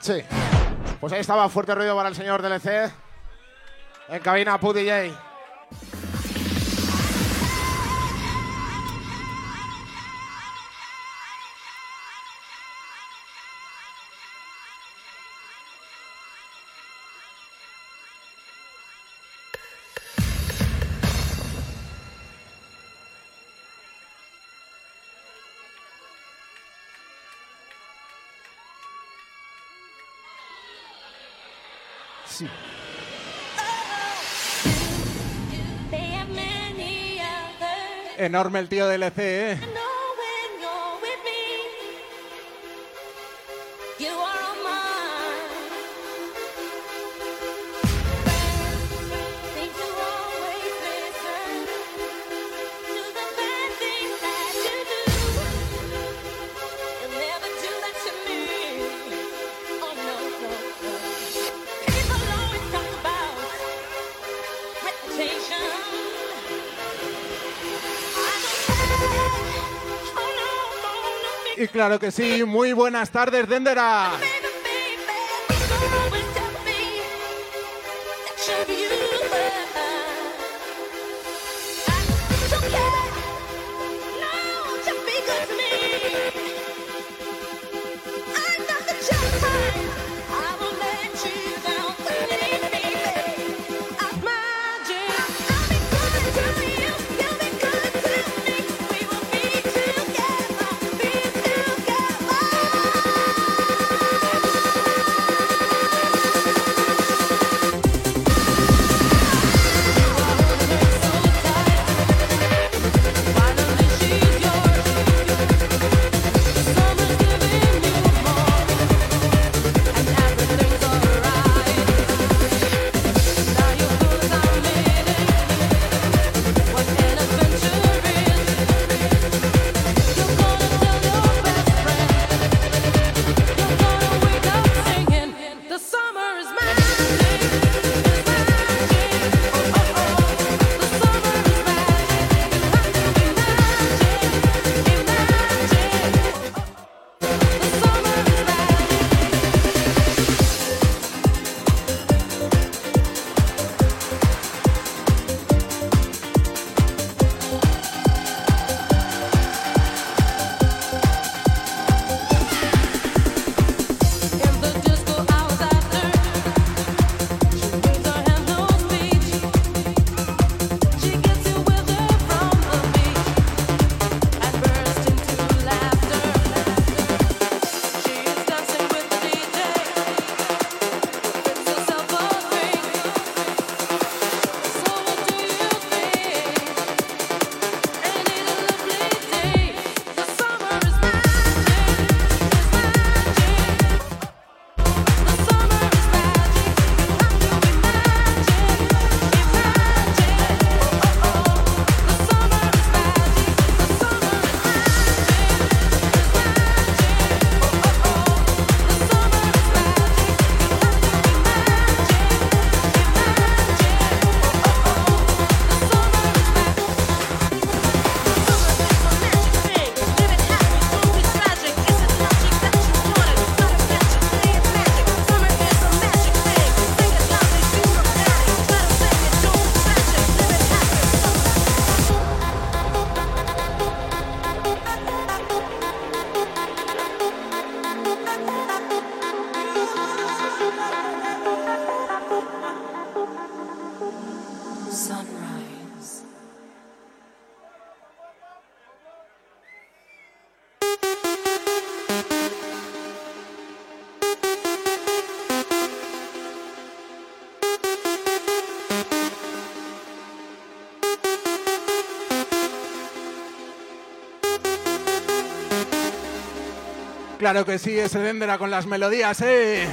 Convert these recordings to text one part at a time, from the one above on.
Sí. Pues ahí estaba, fuerte ruido para el señor DLC. En cabina, PUDJ. Enorme el tío del EC, ¿eh? Claro que sí, muy buenas tardes, Dendera. Claro que sí, ese Dendera con las melodías, ¿eh?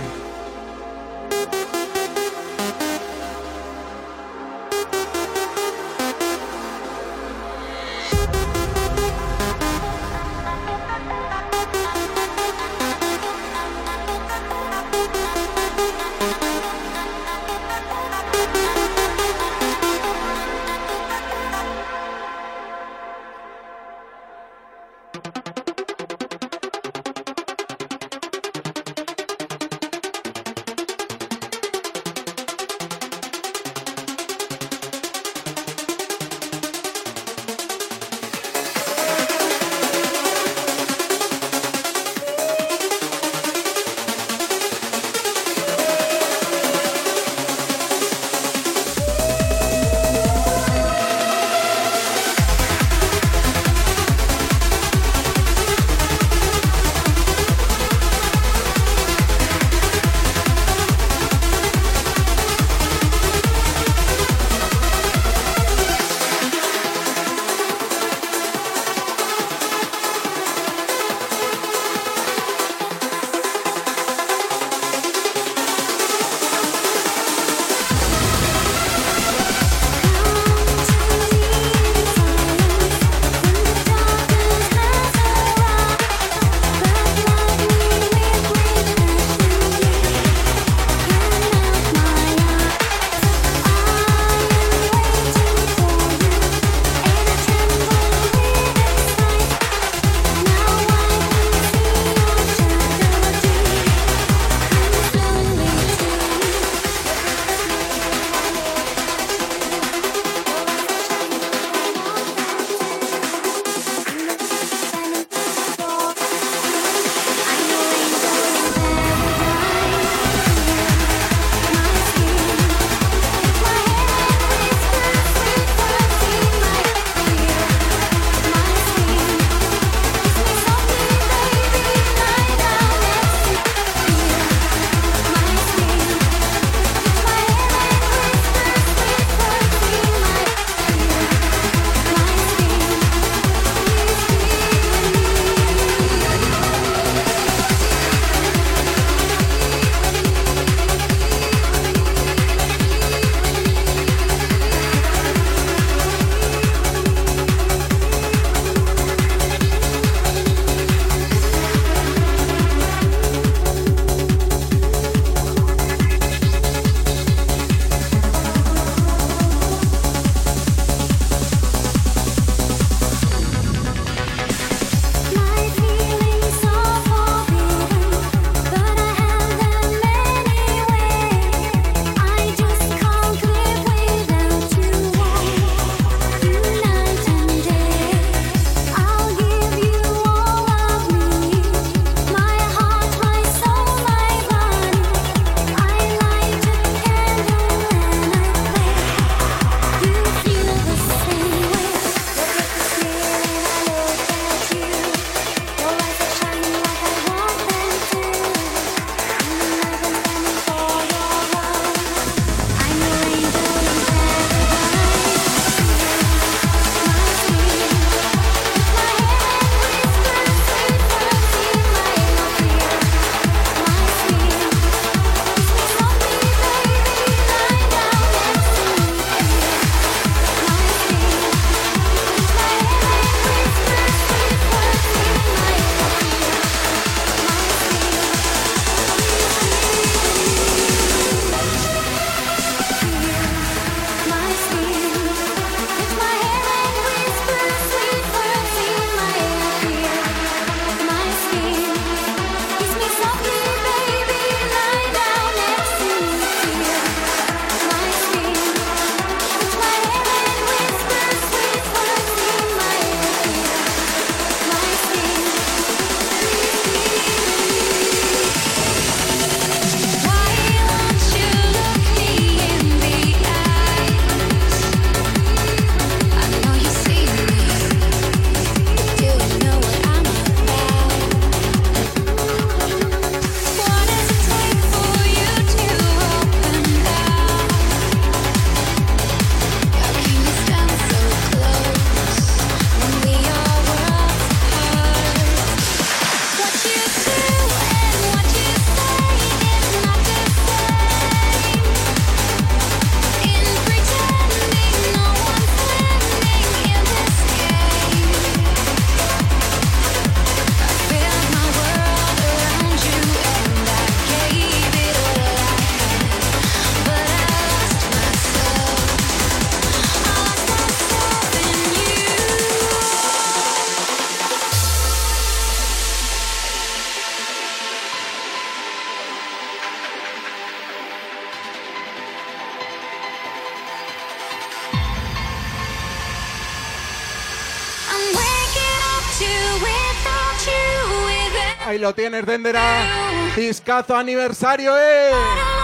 Lo tienes, Dendera. Discazo aniversario, eh.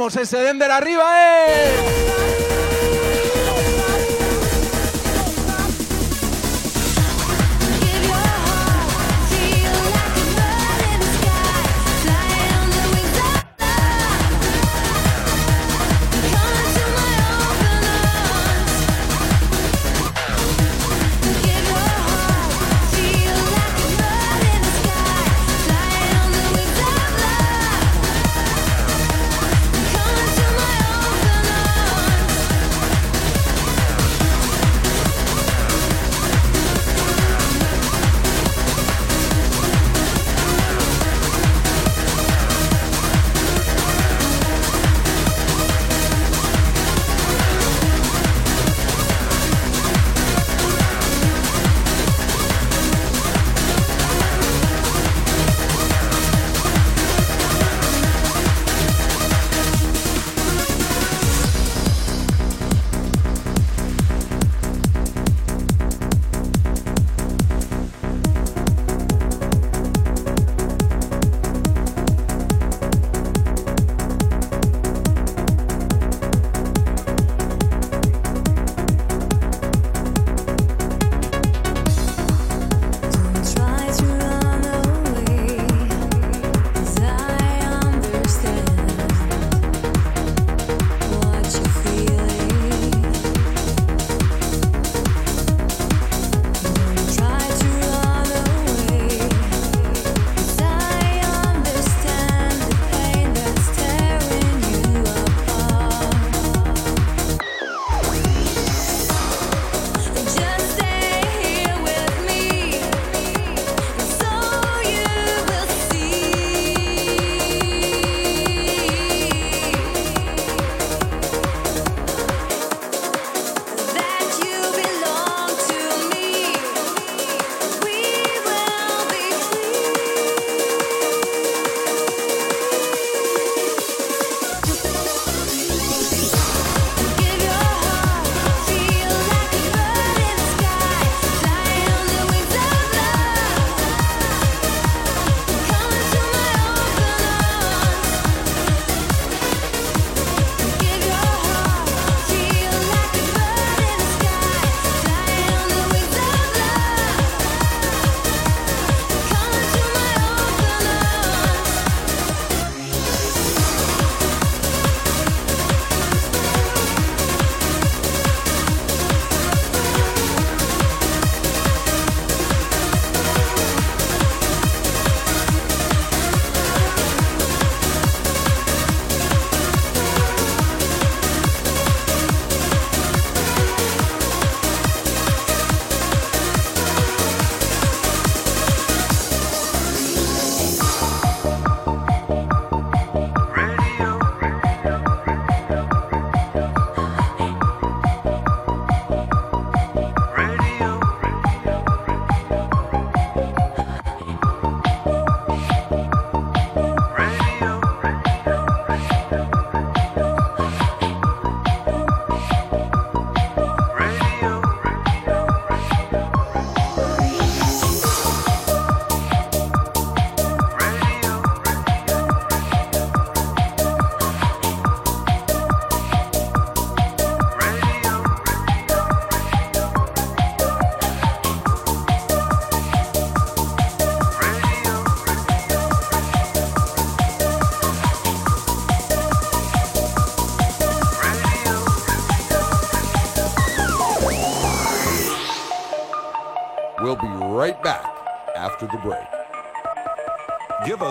Vamos, ese Dender arriba, eh.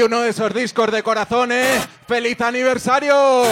Y uno de esos discos de corazones. ¡Feliz aniversario!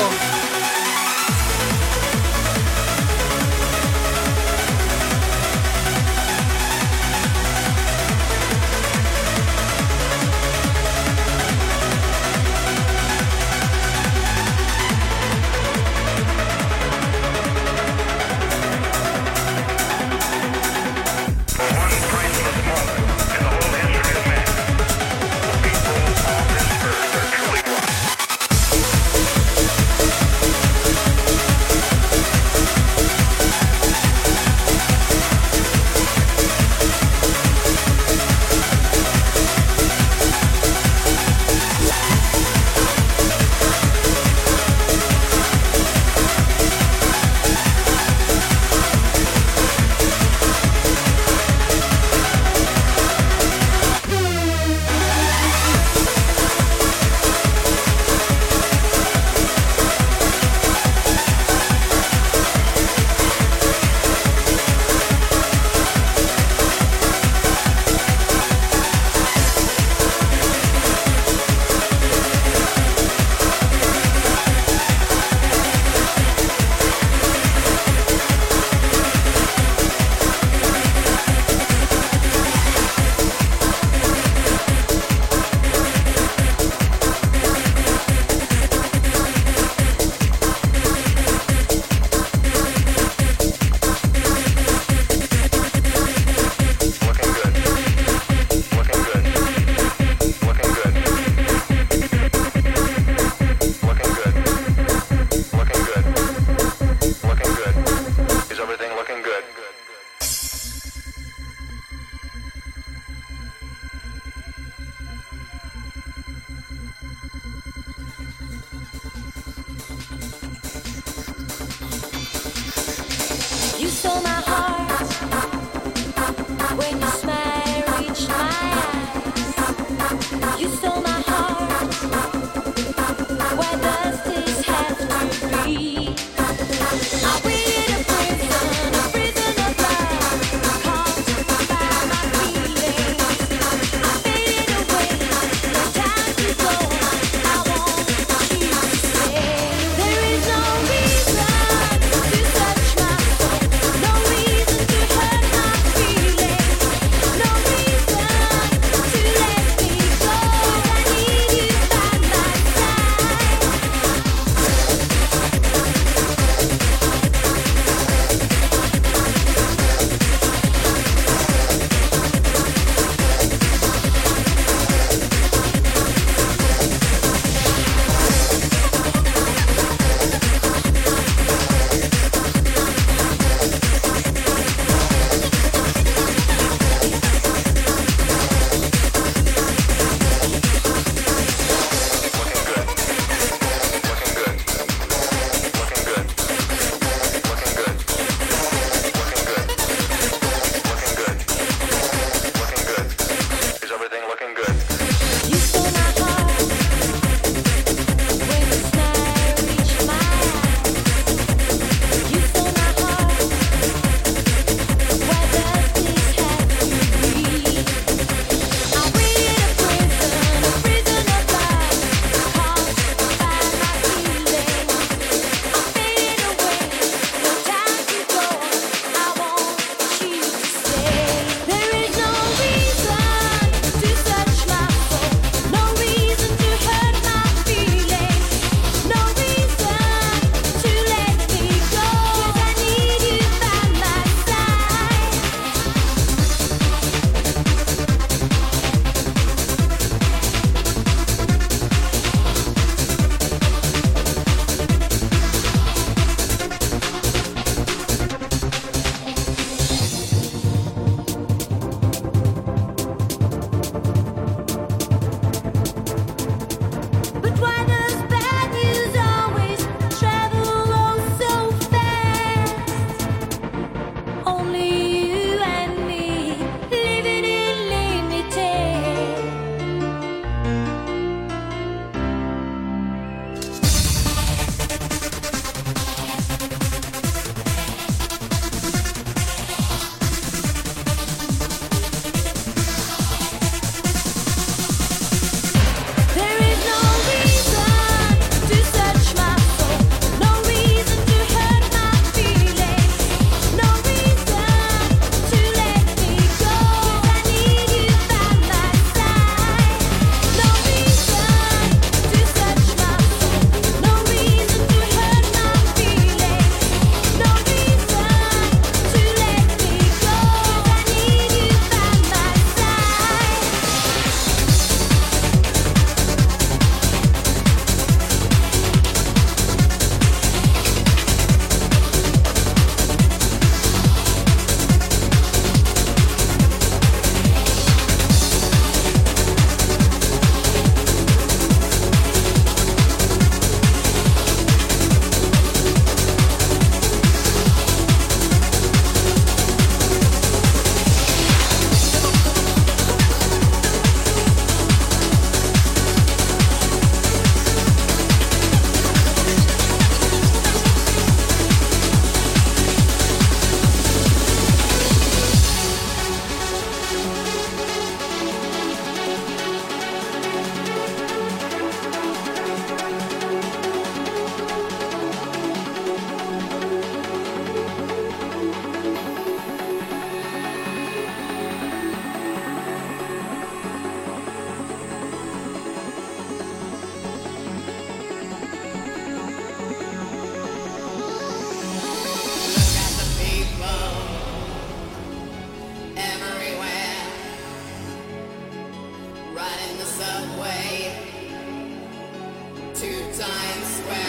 to Times Square.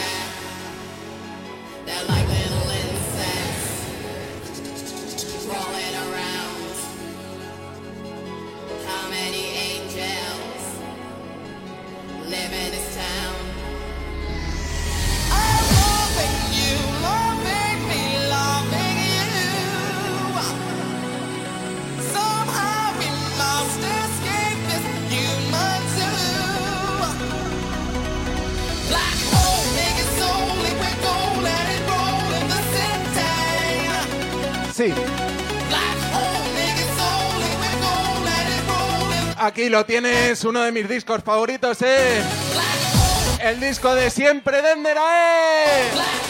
Aquí lo tienes, uno de mis discos favoritos es el disco de siempre de Enderae.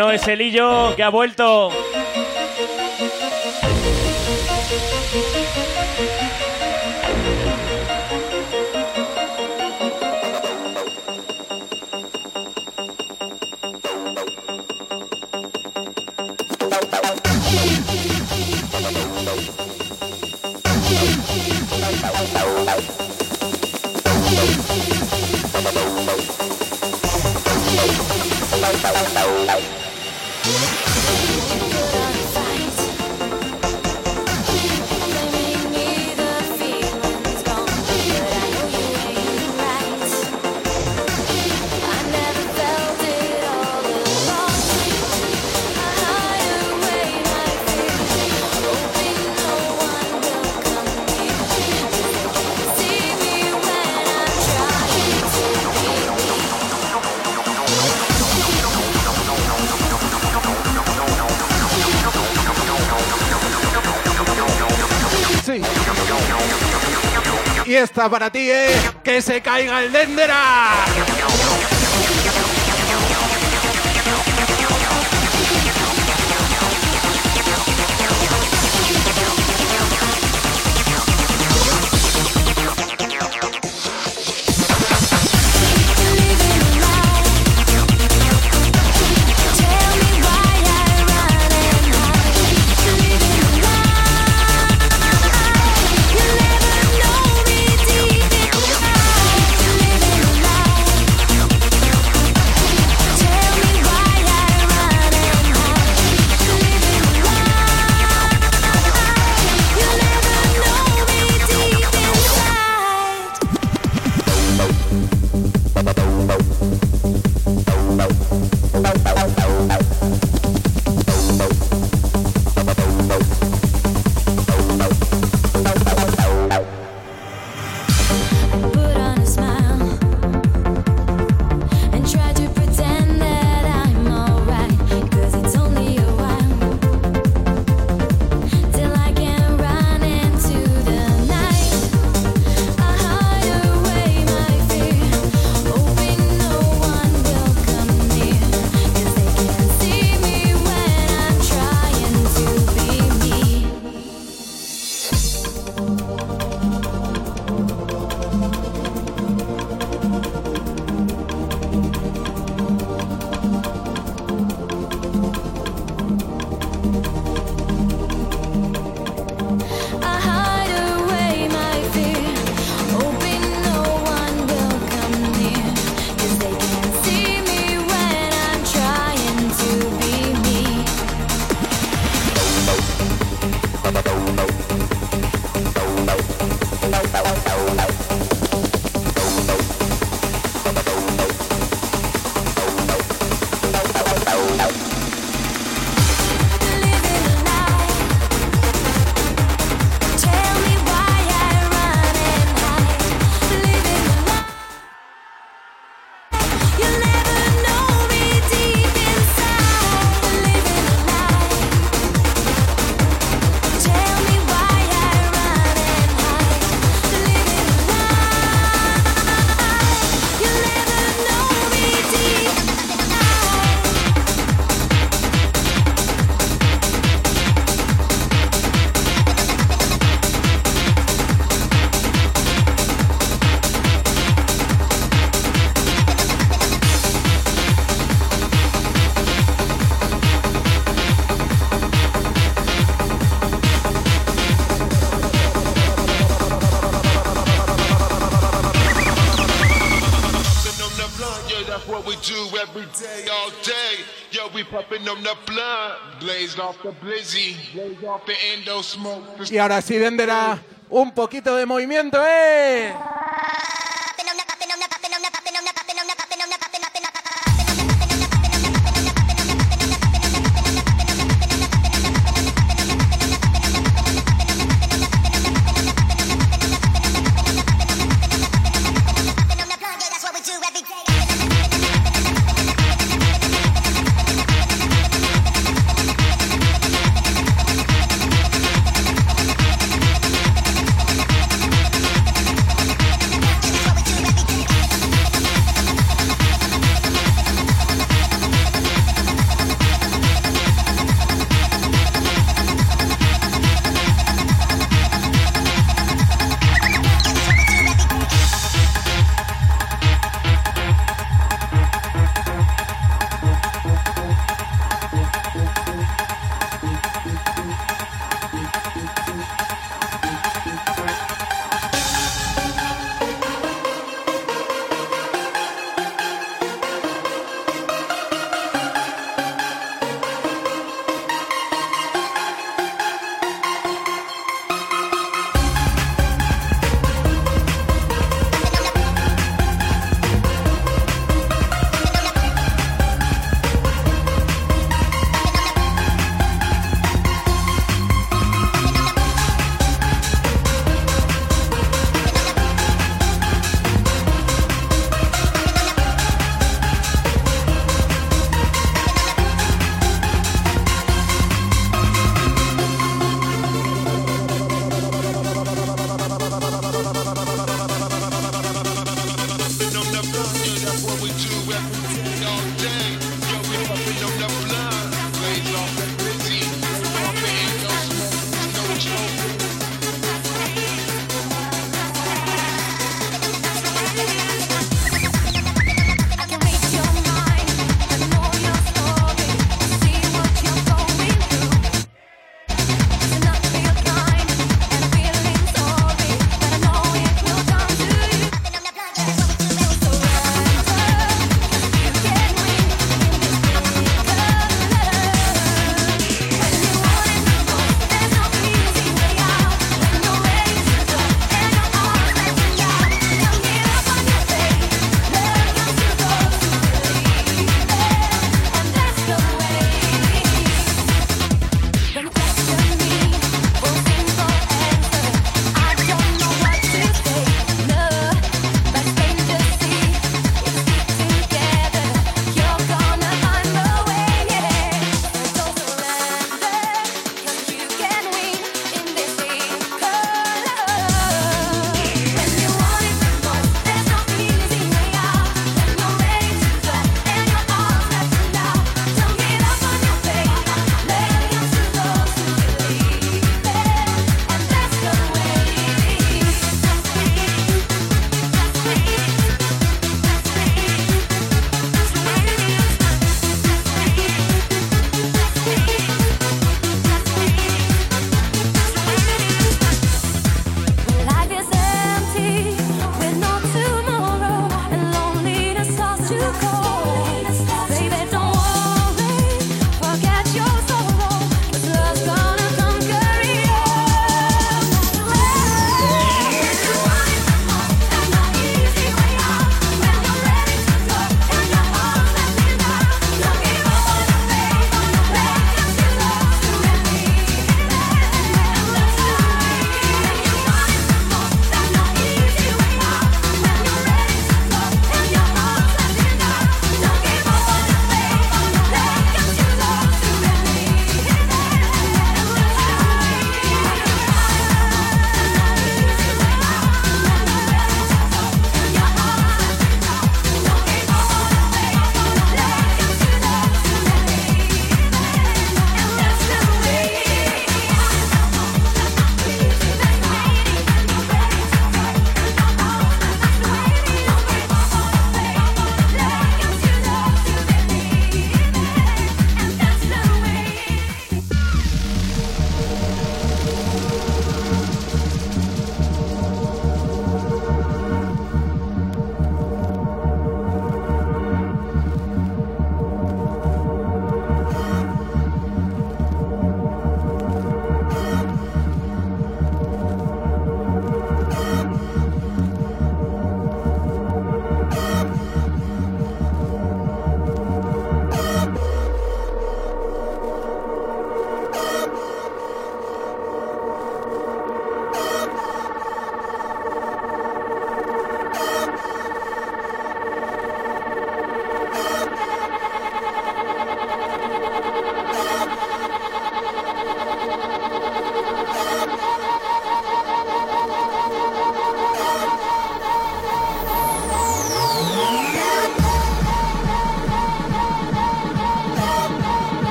No, es el Illo que ha vuelto. Para ti es que se caiga el Dendera. Y ahora sí, Dendera, un poquito de movimiento, ¿eh?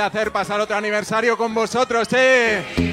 placer pasar otro aniversario con vosotros, ¿eh?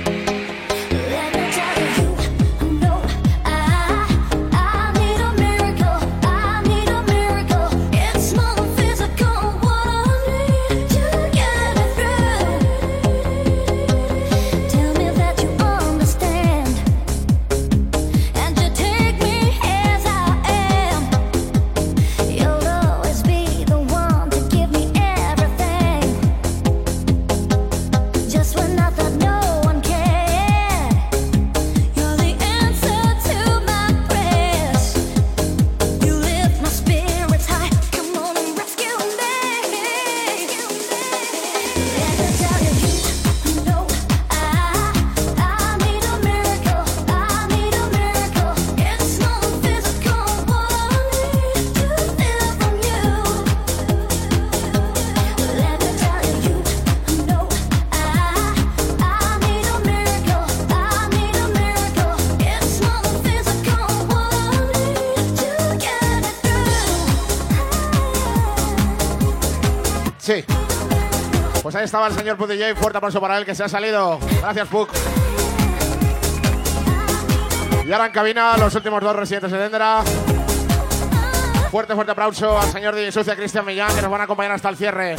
estaba el señor Pudillay. Fuerte aplauso para él que se ha salido. Gracias, Puck. Y ahora en cabina, los últimos dos residentes de Dendera. Fuerte, fuerte aplauso al señor DJ Sucia Cristian Millán que nos van a acompañar hasta el cierre.